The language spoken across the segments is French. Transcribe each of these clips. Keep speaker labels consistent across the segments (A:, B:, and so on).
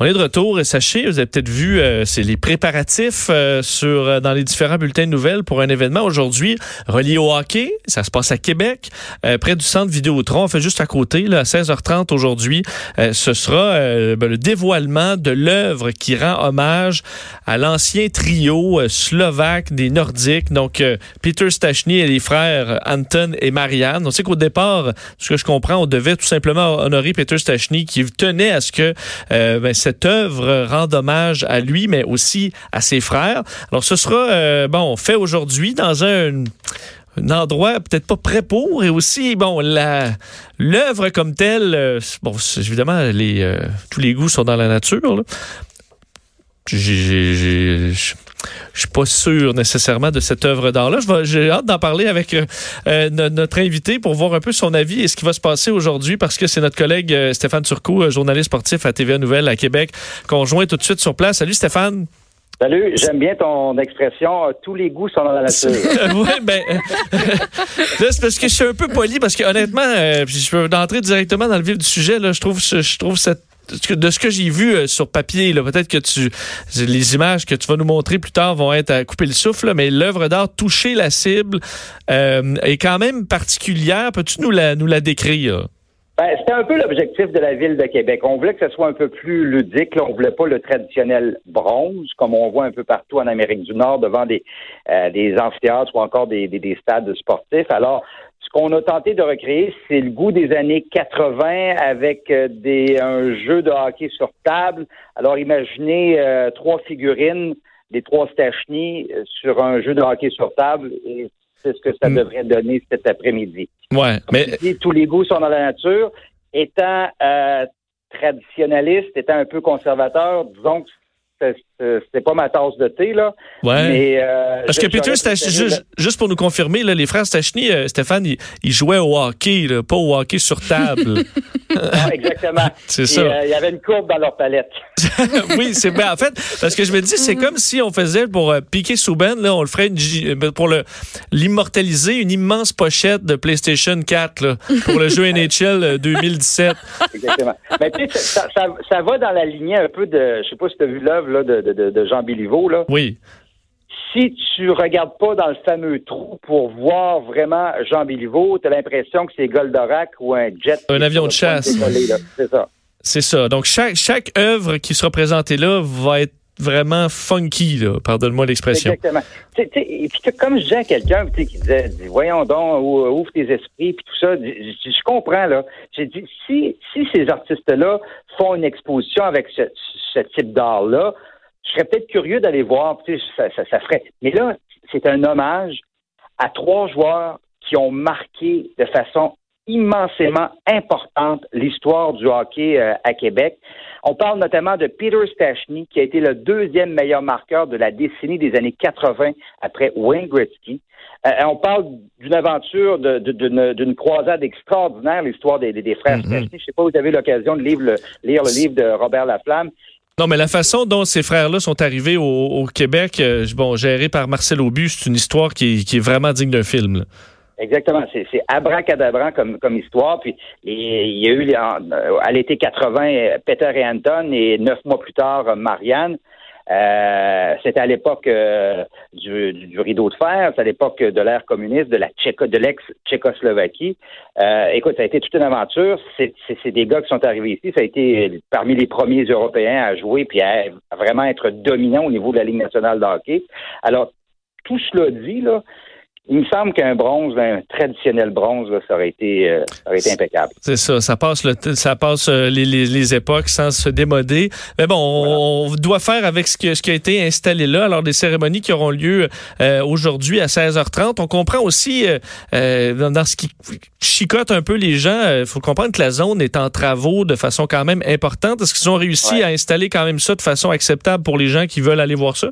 A: On est de retour et sachez, vous avez peut-être vu, euh, c'est les préparatifs euh, sur euh, dans les différents bulletins de nouvelles pour un événement aujourd'hui relié au hockey. Ça se passe à Québec, près du centre Vidéotron. On fait juste à côté, là, à 16h30 aujourd'hui. ce sera ben, le dévoilement de l'œuvre qui rend hommage à l'ancien trio slovaque des Nordiques, donc Peter Stachny et les frères Anton et Marianne. On sait qu'au départ, ce que je comprends, on devait tout simplement honorer Peter Stachny qui tenait à ce que ben, œuvre rend hommage à lui, mais aussi à ses frères. Alors, ce sera, euh, bon, fait aujourd'hui dans un, endroit peut-être pas prêt pour et aussi bon la l'œuvre comme telle euh, bon évidemment euh, tous les goûts sont dans la nature j'ai je suis pas sûr nécessairement de cette œuvre d'art-là. J'ai hâte d'en parler avec euh, euh, notre invité pour voir un peu son avis et ce qui va se passer aujourd'hui parce que c'est notre collègue euh, Stéphane Turcot, journaliste sportif à TVA Nouvelle à Québec, qu'on rejoint tout de suite sur place. Salut Stéphane.
B: Salut, j'aime bien ton expression. Tous les goûts sont dans la nature.
A: oui, ben, c'est parce que je suis un peu poli parce que honnêtement, je peux entrer directement dans le vif du sujet. Là, je trouve, je trouve cette de ce que j'ai vu euh, sur papier, peut-être que tu les images que tu vas nous montrer plus tard vont être à couper le souffle, mais l'œuvre d'art toucher la cible euh, est quand même particulière. Peux-tu nous la nous la décrire?
B: Ben, c'était un peu l'objectif de la ville de Québec. On voulait que ce soit un peu plus ludique. Là. On voulait pas le traditionnel bronze, comme on voit un peu partout en Amérique du Nord, devant des, euh, des amphithéâtres ou encore des, des, des stades sportifs. Alors, ce qu'on a tenté de recréer, c'est le goût des années 80 avec euh, des, un jeu de hockey sur table. Alors, imaginez euh, trois figurines, des trois Stachny euh, sur un jeu de hockey sur table. Et c'est ce que ça mm. devrait donner cet après-midi.
A: Ouais, mais
B: tous les goûts sont dans la nature. Étant traditionnaliste, étant un peu conservateur, disons que c'est pas ma tasse de thé, là.
A: Ouais. Mais, euh, Parce que Peter, juste, juste, pour nous confirmer, là, les frères Stachny, euh, Stéphane, ils, jouaient au hockey, là, pas au hockey sur table.
B: ah, exactement.
A: c'est ça.
B: Euh, il y avait une courbe dans leur palette.
A: oui, c'est ben, en fait, parce que je me dis, c'est comme si on faisait pour euh, piquer Souben, là, on le ferait une, pour le l'immortaliser, une immense pochette de PlayStation 4 là, pour le jeu NHL 2017.
B: Exactement. Mais tu sais, ça, ça, ça, va dans la lignée un peu de, je sais pas si tu as vu l'œuvre de, Jean Béliveau. Là.
A: Oui.
B: Si tu regardes pas dans le fameux trou pour voir vraiment Jean Béliveau, tu as l'impression que c'est Goldorak ou un jet.
A: Un avion de chasse.
B: C'est ça.
A: C'est ça. Donc, chaque, chaque œuvre qui sera présentée là va être vraiment funky, pardonne-moi l'expression.
B: Exactement. et puis comme je disais à quelqu'un qui disait, voyons donc, ouvre tes esprits, puis tout ça, je, comprends, là. J'ai dit, si, si ces artistes-là font une exposition avec ce, ce type d'art-là, je serais peut-être curieux d'aller voir, ça, ça, ça ferait. Mais là, c'est un hommage à trois joueurs qui ont marqué de façon immensément importante l'histoire du hockey euh, à Québec. On parle notamment de Peter Stachny, qui a été le deuxième meilleur marqueur de la décennie des années 80 après Wayne Gretzky. Euh, on parle d'une aventure, d'une croisade extraordinaire, l'histoire des, frères mm-hmm. Stachny. Je ne sais pas, vous avez l'occasion de lire le, lire le livre de Robert Laflamme.
A: Non, mais la façon dont ces frères-là sont arrivés au, Québec, euh, bon, géré par Marcel Aubu, c'est une histoire qui, est vraiment digne d'un film.
B: Exactement, c'est abracadabrant comme, comme histoire. Puis il y a eu à l'été 80 Peter et Anton et neuf mois plus tard Marianne. Euh, c'était à l'époque euh, du, rideau de fer, c'est à l'époque de l'ère communiste, de la de l'ex-Tchécoslovaquie. Euh, écoute, ça a été toute une aventure. C'est des gars qui sont arrivés ici. Ça a été parmi les premiers Européens à jouer puis à, à vraiment être dominants au niveau de la Ligue nationale de hockey. Alors, tout cela dit, là, il me semble qu'un bronze, un traditionnel bronze, ça, aurait été, euh, ça aurait été impeccable.
A: C'est ça, ça passe, le, ça passe euh, les, les, les, époques sans se démoder. Mais bon, on, doit faire avec ce, que, ce qui a été installé là. Alors, des cérémonies qui auront lieu euh, aujourd'hui à 16h30. On comprend aussi, dans, dans, ce qui chicote un peu les gens, il faut comprendre que la zone est en travaux de façon quand même importante. Est-ce qu'ils ont réussi à installer quand même ça de façon acceptable pour les gens qui veulent aller voir ça?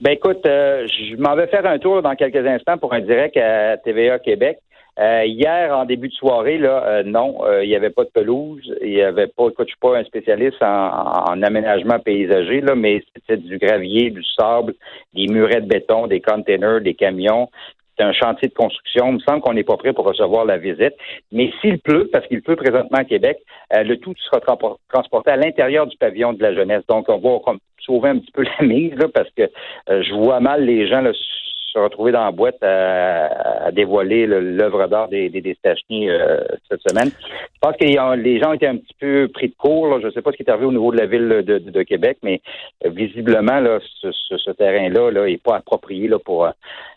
B: Ben écoute, euh, je m'en vais faire un tour dans quelques instants pour un direct à TVA Québec. Euh, hier, en début de soirée, là, euh, non, euh, il n'y avait pas de pelouse, il n'y avait pas, écoute, je suis pas un spécialiste en, aménagement paysager, là, mais c'était du gravier, du sable, des murets de béton, des containers, des camions. C'est un chantier de construction. Il me semble qu'on n'est pas prêt pour recevoir la visite. Mais s'il pleut, parce qu'il pleut présentement à Québec, le tout sera transporté à l'intérieur du pavillon de la jeunesse. Donc, on va sauver un petit peu la mise, parce que je vois mal les gens se retrouver dans la boîte à, dévoiler l'œuvre d'art des, des, euh, cette semaine. Je pense que les gens étaient un petit peu pris de court. Je ne sais pas ce qui est arrivé au niveau de la ville de, Québec, mais euh, visiblement, ce, terrain-là n'est est pas approprié pour euh,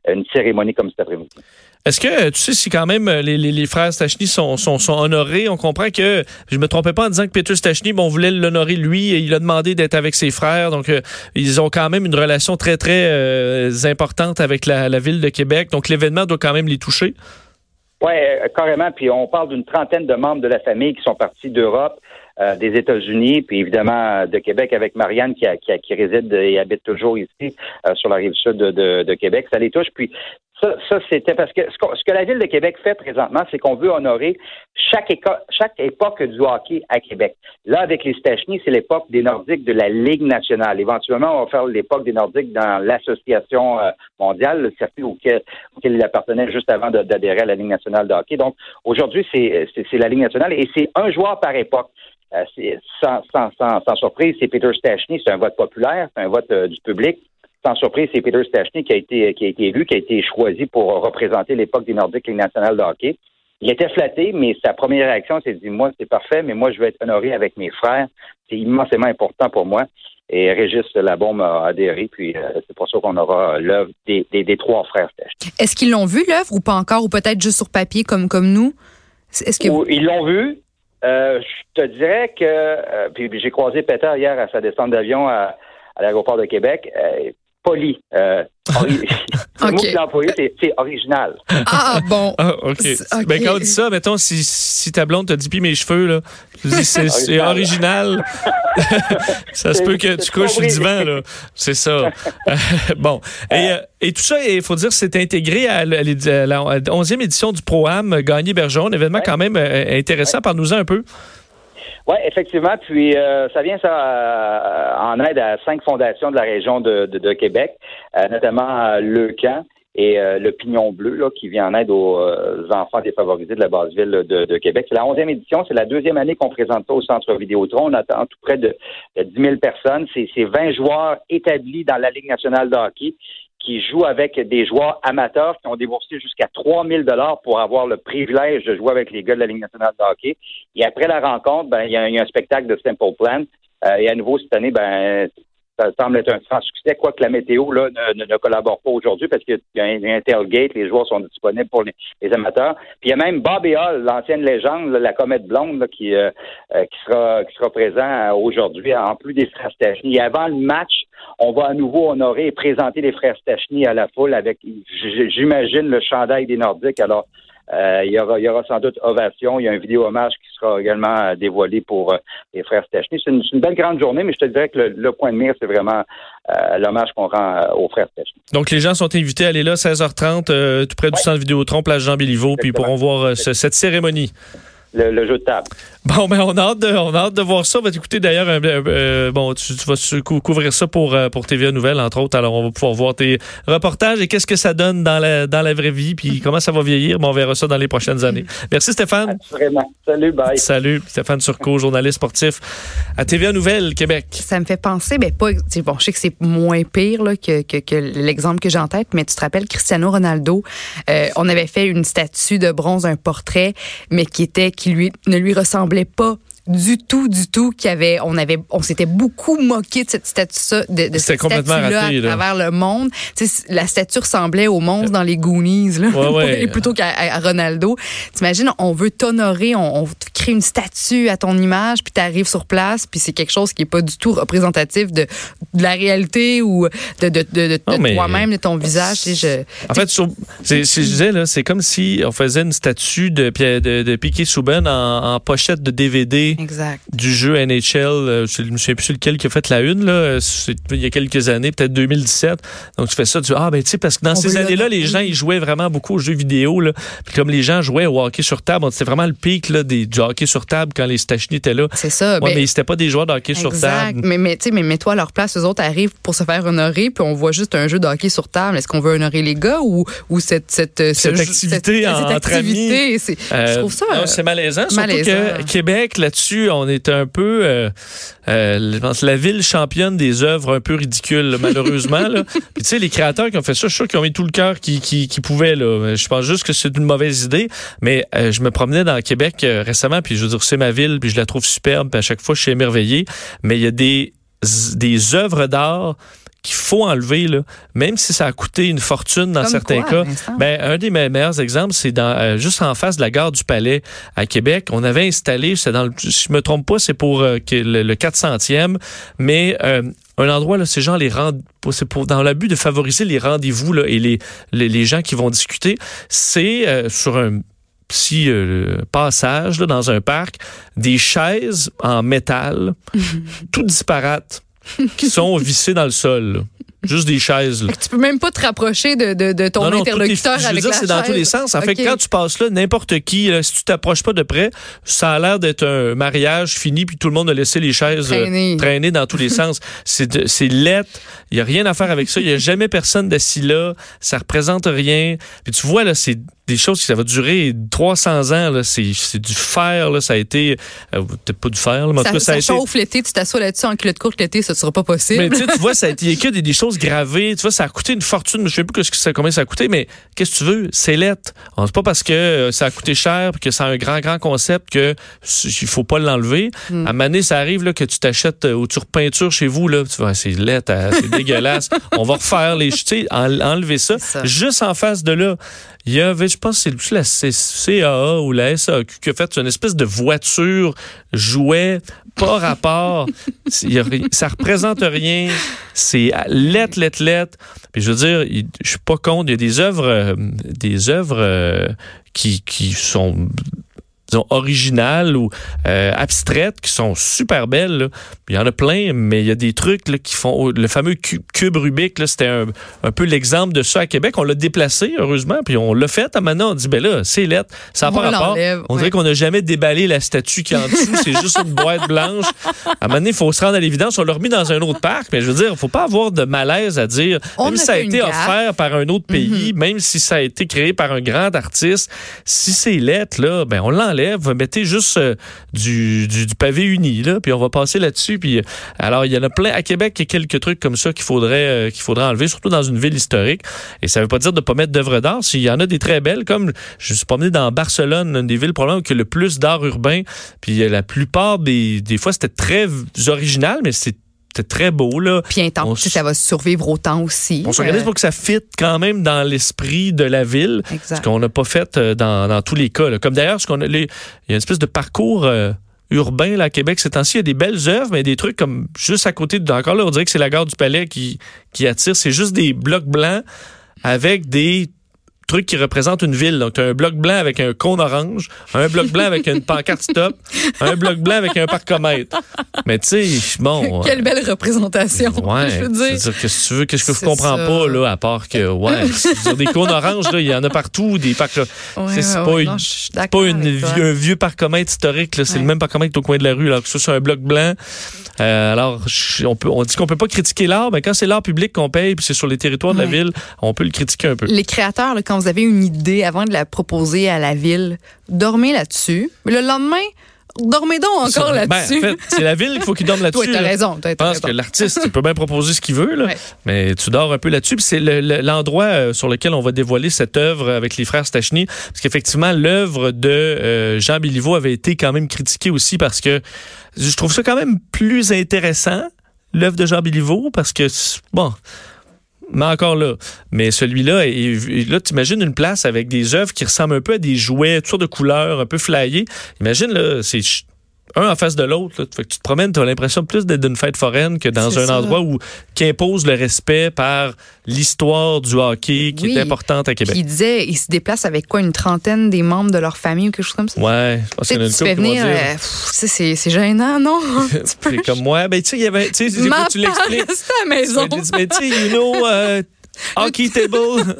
B: une cérémonie comme cet après-midi.
A: Est-ce que tu sais si quand même les, les, frères Stachny sont, sont, sont, honorés? On comprend que je me trompais pas en disant que Peter Stachny, bon, on voulait l'honorer lui et il a demandé d'être avec ses frères. Donc, euh, ils ont quand même une relation très, très euh, importante avec la, la, ville de Québec. Donc, l'événement doit quand même les toucher.
B: Oui, euh, carrément. Puis on parle d'une trentaine de membres de la famille qui sont partis d'Europe. des États-Unis, puis évidemment de Québec avec Marianne qui, qui, qui réside et habite toujours ici sur la rive sud de, de, de, Québec. Ça les touche. Puis ça, c'était parce que ce, que la Ville de Québec fait présentement, c'est qu'on veut honorer chaque, époque du hockey à Québec. Là, avec les Stachny, c'est l'époque des Nordiques de la Ligue nationale. Éventuellement, on va faire l'époque des Nordiques dans l'Association euh, mondiale, le circuit auquel, il appartenait juste avant d'adhérer à la Ligue nationale de hockey. Donc, aujourd'hui, c'est la Ligue nationale et c'est un joueur par époque. Euh, sans, surprise, c'est Peter Stachny, c'est un vote populaire, c'est un vote euh, du public sans surprise, c'est Peter Stachny qui a été qui a été élu, qui a été choisi pour représenter l'époque des Nordiques Ligue nationale de hockey. Il était flatté, mais sa première réaction, c'est de dire moi, c'est parfait, mais moi, je vais être honoré avec mes frères. C'est immensément important pour moi. Et Régis Labombe a adhéré, puis euh, c'est pour ça qu'on aura l'œuvre des, des, trois frères Stachny.
C: Est-ce qu'ils l'ont vu, l'œuvre, ou pas encore, ou peut-être juste sur papier comme, comme nous?
B: Est-ce que... Ils l'ont vu? Euh, je te dirais que, euh, puis j'ai croisé Peter hier à sa descente d'avion à, à l'aéroport de Québec poli. Euh, le mot a employé, c'est original.
C: Ah, bon.
A: Ah, OK. Ben, quand on dit ça, mettons, si, si ta blonde t'a dit, puis mes cheveux, là, tu dis, c'est original. ça se peut que tu couches sur le divan, là. C'est ça. bon. Et, euh, et, tout ça, il faut dire, c'est intégré à la, 11e édition du Pro-Am Gagné Bergeron, un événement quand même euh, intéressant. Parle-nous-en un peu.
B: Oui, effectivement. Puis euh, ça vient ça euh, en aide à cinq fondations de la région de, de, Québec, euh, notamment Le Camp et le Pignon Bleu, là, qui vient en aide aux enfants défavorisés de la base ville de, de Québec. C'est la onzième édition, c'est la deuxième année qu'on présente ça au Centre Vidéotron. On attend tout près de, de 10 000 personnes. C'est 20 joueurs établis dans la Ligue nationale de hockey qui jouent avec des joueurs amateurs qui ont déboursé jusqu'à 3000 dollars pour avoir le privilège de jouer avec les gars de la Ligue nationale de hockey. Et après la rencontre, ben, il y, a un spectacle de Simple Plan. Euh, et à nouveau, cette année, ben, ça semble être un franc succès, quoique la météo là, ne, ne, collabore pas aujourd'hui parce qu'il y a un, tailgate, les joueurs sont disponibles pour les, amateurs. Puis il y a même Bobby Hall, l'ancienne légende, la comète blonde, qui, euh, euh, qui, sera, qui sera présent aujourd'hui, en plus des frères Stachny. Avant le match, on va à nouveau honorer et présenter les frères Stachny à la foule avec, j'imagine, le chandail des Nordiques. Alors, euh, il, y aura, il y aura sans doute ovation. Il y a un vidéo hommage qui sera également euh, dévoilé pour euh, les frères Stechny. C'est une, belle grande journée, mais je te dirais que le, point de mire, c'est vraiment l'hommage qu'on rend aux frères Stechny.
A: Donc, les gens sont invités à aller là, 16h30, tout près du centre Vidéotron, place Jean Béliveau, puis ils pourront voir cette cérémonie
B: le, jeu de table.
A: Bon, ben on a hâte de, on a hâte de voir ça. On va t'écouter d'ailleurs, euh, bon, tu, vas couvrir ça pour, euh, pour TVA Nouvelles, entre autres. Alors, on va pouvoir voir tes reportages et qu'est-ce que ça donne dans la, dans la vraie vie, puis comment ça va vieillir. Bon, on verra ça dans les prochaines années. Merci Stéphane.
B: Vraiment. Salut, bye.
A: Salut, Stéphane Surco, journaliste sportif à TVA Nouvelles, Québec.
C: Ça me fait penser, ben pas, bon, je sais que c'est moins pire là, que, que, que l'exemple que j'ai en tête, mais tu te rappelles Cristiano Ronaldo, euh, on avait fait une statue de bronze, un portrait, mais qui était qui lui ne lui ressemblait pas du tout, du tout, qu'il avait, on avait, on s'était beaucoup moqué de cette statue de, de cette statue-là à travers le monde. la statue ressemblait au monstre dans les Goonies, là, plutôt qu'à Ronaldo. T'imagines, on veut t'honorer, on, crée une statue à ton image, puis t'arrives sur place, puis c'est quelque chose qui est pas du tout représentatif de, de la réalité ou de, de, de, toi-même, de ton visage. Je,
A: en fait, c'est, je disais, c'est comme si on faisait une statue de, de, de Piquet Souben en, en pochette de DVD
C: Exact.
A: du jeu NHL. euh, je ne souviens plus lequel qui a fait la une, là. euh, Il y a quelques années, peut-être 2017. Donc, tu fais ça, tu dis, ah, ben, tu sais, parce que dans
C: On
A: ces années-là, les gens, ils jouaient vraiment beaucoup aux jeux vidéo, là. Puis comme les gens jouaient au hockey sur table, c'était vraiment le pic, là, des, du hockey sur table quand les Stachny étaient là.
C: C'est ça.
A: Ouais,
C: ben,
A: mais c'était pas des joueurs de hockey sur table.
C: Mais, mais, tu sais, mais mets-toi à leur place. Eux autres arrivent pour se faire honorer, puis on voit juste un jeu de hockey sur table. Est-ce qu'on veut honorer les gars ou, ou cette, cette, ce
A: Cette
C: jeu-
A: activité
C: cette,
A: en-
C: cette
A: entre amis.
C: activité, c'est- je
A: Euh,
C: trouve ça.
A: c'est malaisant. Surtout
C: malaisant.
A: que Québec, là-dessus, on est un peu, euh, euh, je pense, la ville championne des œuvres un peu ridicules, malheureusement. là. Puis tu sais, les créateurs qui ont fait ça, je suis sûr qu'ils ont mis tout le cœur qu'ils qui, pouvaient. Là. Je pense juste que c'est une mauvaise idée. Mais euh, je me promenais dans Québec euh, récemment, puis je veux dire, c'est ma ville, puis je la trouve superbe, puis à chaque fois, je suis émerveillé. Mais il y a des, des œuvres d'art qu'il faut enlever, là, même si ça a coûté une fortune dans
C: Comme
A: certains
C: quoi,
A: cas. Ben, un des me- meilleurs exemples, c'est dans euh, juste en face de la gare du Palais à Québec. On avait installé, c'est dans le, si je me trompe pas, c'est pour euh, le, le 400e, mais euh, un endroit là, c'est genre les c'est pour dans le but de favoriser les rendez-vous là et les, les les gens qui vont discuter. C'est euh, sur un petit euh, passage là, dans un parc, des chaises en métal, tout disparates, qui sont vissées dans le sol. là. Juste des chaises. là.
C: Tu peux même pas te rapprocher de, de, de ton
A: Non, non, toutes les-
C: interlocuteur
A: je veux
C: avec
A: dire, c'est dans tous les sens. En fait, quand tu passes là, n'importe qui, là, si tu t'approches pas de près, ça a l'air d'être un mariage fini, puis tout le monde a laissé les chaises euh,
C: Traîner.
A: dans tous les sens. C'est lettre. Il y a rien à faire avec ça. Il y a jamais personne d'assis là. Ça représente rien. Puis tu vois là, c'est des choses qui ça va durer 300 ans. là. C'est c'est du fer. Là. Ça a été euh, peut-être pas du fer, là, mais en tout
C: Ça,
A: cas, ça, a
C: ça
A: été
C: l'été, tu t'assois là-dessus en culotte courte l'été, ça ne sera pas possible.
A: mais tu vois, ça a été, il y a que des, des choses gravées. Tu vois, ça a coûté une fortune. Je sais plus que ça, combien ça a coûté, mais qu'est-ce que tu veux? C'est lettre. C'est pas parce que euh, ça a coûté cher que c'est un grand, grand concept que il faut pas l'enlever.
C: Hmm.
A: À donné, ça arrive là, que tu t'achètes euh, ou tu repeintures chez vous, là. Tu vois, c'est lettre, euh, c'est dégueulasse. On va refaire les, tu sais, en- enlever ça.
C: Ça.
A: Juste en face de là, il y avait, je pense, que c'est la CAA ou la SAQ qui a fait une espèce de voiture jouet, pas rapport. Ça représente rien. C'est lettre, lettre, lettre. Puis je veux dire, je suis pas contre. Il y a des œuvres, euh, des œuvres euh, qui, qui sont disons, originales ou euh, abstraites qui sont super belles. là. Il y en a plein, mais il y a des trucs là, qui font... Le fameux cu- cube Rubik, c'était un, un peu l'exemple de ça à Québec. On l'a déplacé, heureusement, puis on l'a fait. À maintenant, on dit, ben là, c'est lettre. Ça n'a pas rapport. On
C: ouais.
A: dirait qu'on n'a jamais déballé la statue qui est en dessous. c'est juste une boîte blanche. À un moment donné, il faut se rendre à l'évidence. On l'a remis dans un autre parc, mais je veux dire, il ne faut pas avoir de malaise à dire,
C: On
A: même si ça a été offert par un autre pays, même si ça a été créé par un grand artiste, si c'est lettre, là, ben, on l'enlève. Mettez juste euh, du, du, pavé uni, là, puis on va passer là-dessus. Puis, euh, alors, il y en a plein. À Québec, il y a quelques trucs comme ça qu'il faudrait, euh, qu'il faudrait enlever, surtout dans une ville historique. Et ça veut pas dire de pas mettre d'œuvres d'art. S'il y en a des très belles, comme je suis promené dans Barcelone, une des villes probablement qui a le plus d'art urbain. Puis la plupart des, des fois, c'était très original, mais c'était très beau, là.
C: Puis inten-
A: On
C: tu sais,
A: s-
C: ça va survivre autant aussi.
A: On s'organise
C: Euh,
A: pour que ça fitte quand même dans l'esprit de la ville. Ce
C: Exact.
A: qu'on n'a pas fait euh, dans, dans tous les cas. là. Comme d'ailleurs, ce qu'on il y a une espèce de parcours euh, urbain là, à Québec ces temps-ci. Il y a des belles œuvres, mais des trucs comme juste à côté de. Encore là, on dirait que c'est la gare du Palais qui, qui attire. C'est juste des blocs blancs avec des trucs qui représentent une ville. Donc, tu as un bloc blanc avec un cône orange, un bloc blanc avec une pancarte stop, un bloc blanc avec un parcomètre. Mais tu sais, bon.
C: Quelle belle représentation.
A: Ouais,
C: je veux dire.
A: qu'est-ce que tu veux, qu'est-ce que je comprends
C: ça.
A: pas là, à part que ouais, sur des cônes oranges là, il y en a partout, des parcs.
C: Ouais,
A: c'est
C: ouais,
A: pas,
C: ouais,
A: une-
C: non,
A: pas une un vieux parcomètre historique là, c'est le même parcomètre au coin de la rue, alors que ça c'est un bloc blanc. Euh, alors on peut, on dit qu'on peut pas critiquer l'art, mais quand c'est l'art public qu'on paye, puis c'est sur les territoires de la
C: Ouais.
A: ville, on peut le critiquer un peu.
C: Les créateurs, là, quand vous avez une idée avant de la proposer à la ville, dormez là-dessus. Mais le lendemain, dormez donc encore
A: Ben,
C: là-dessus.
A: en fait, c'est la ville qu'il faut qu'il dorme là-dessus.
C: Toi, t'as raison.
A: Je pense
C: raison.
A: que l'artiste, peut bien proposer ce qu'il veut, là,
C: Ouais.
A: mais tu dors un peu là-dessus. C'est le- le- l'endroit euh, sur lequel on va dévoiler cette œuvre avec les frères Stachny. Parce qu'effectivement, l'œuvre de euh, Jean Béliveau avait été quand même critiquée aussi parce que je trouve ça quand même plus intéressant, l'œuvre de Jean Béliveau, parce que, bon... Mais encore là. Mais celui-là, et, là, t'imagines une place avec des œuvres qui ressemblent un peu à des jouets, toutes sortes de couleurs, un peu flyées. Imagine, là, c'est un en face de l'autre. là. Fait que tu te promènes, tu as l'impression plus d'être d'une fête foraine que dans un
C: ça.
A: endroit où qui impose le respect par l'histoire du hockey qui
C: Oui.
A: est importante à
C: Puis
A: Québec.
C: il disait, ils se déplacent avec quoi, une trentaine des membres de leur famille ou quelque chose comme ça?
A: Ouais, je pense
C: Tu
A: qu'il y en a une
C: tu
A: couple qui vont
C: venir, euh, tu c'est gênant, non?
A: C'est comme moi, ben tu sais, il y avait, tu sais, tu l'expliques?
C: à la maison.
A: Tu mais tu sais, you know, euh, hockey table.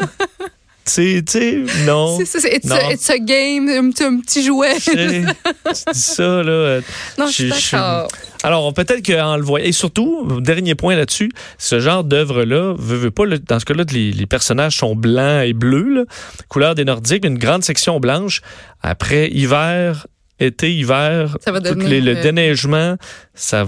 A: Tu sais, non.
C: C'est ça, c'est it's,
A: Non.
C: a, it's a game, un petit, un petit jouet.
A: Tu dis ça, là.
C: non, je suis d'accord.
A: Alors, peut-être qu'en le voyant, et surtout, dernier point là-dessus, ce genre d'œuvre-là, veut, veut pas, dans ce cas-là, les, les personnages sont blancs et bleus, là, couleur des Nordiques, une grande section blanche. Après, hiver, été, hiver,
C: Ça va
A: tout
C: devenir,
A: les- le
C: euh,
A: déneigement, ça,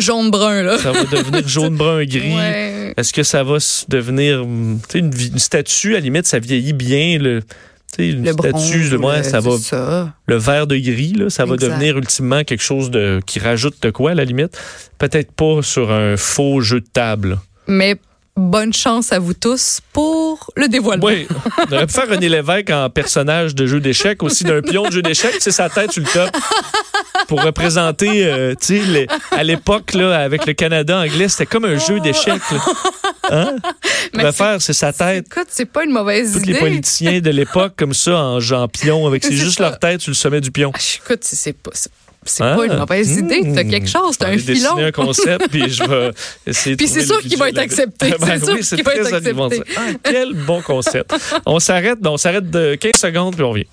C: Jaune-brun, là.
A: ça va devenir jaune-brun-gris.
C: Ouais.
A: Est-ce que ça va devenir tu sais, une, une statue, à la limite, ça vieillit bien, le, tu sais, une
C: Le bronze.
A: statue, le, ouais,
C: le-
A: ça va,
C: ça.
A: le vert de gris, là, ça va devenir ultimement quelque chose de, qui rajoute de quoi, à la limite. Peut-être pas sur un faux jeu de table.
C: Mais bonne chance à vous tous pour le dévoilement.
A: Oui, on aurait pu faire René Lévesque en personnage de jeu d'échecs, aussi d'un pion de jeu d'échecs, c'est sa tête sur le top. Pour représenter, euh, tu sais, à l'époque, là, avec le Canada anglais, c'était comme un jeu d'échecs. Hein? Pourrait
C: c'est-
A: faire, c'est sa tête.
C: Écoute, c'est pas une mauvaise
A: Tous
C: idée.
A: les politiciens de l'époque, comme ça, en, en pion, avec c'est juste
C: ça.
A: leur tête sur le sommet du pion.
C: Ah, Écoute, c'est- pas, c'est-
A: Ah.
C: pas une mauvaise idée. T'as quelque chose, t'as un filon.
A: un concept, puis je vais essayer de
C: Puis c'est sûr
A: le
C: qu'il
A: budget
C: va être accepté.
A: Ben
C: C'est
A: oui,
C: qu'il va être accepté.
A: Ah, quel bon concept. on s'arrête, on s'arrête de 15 secondes, puis on revient.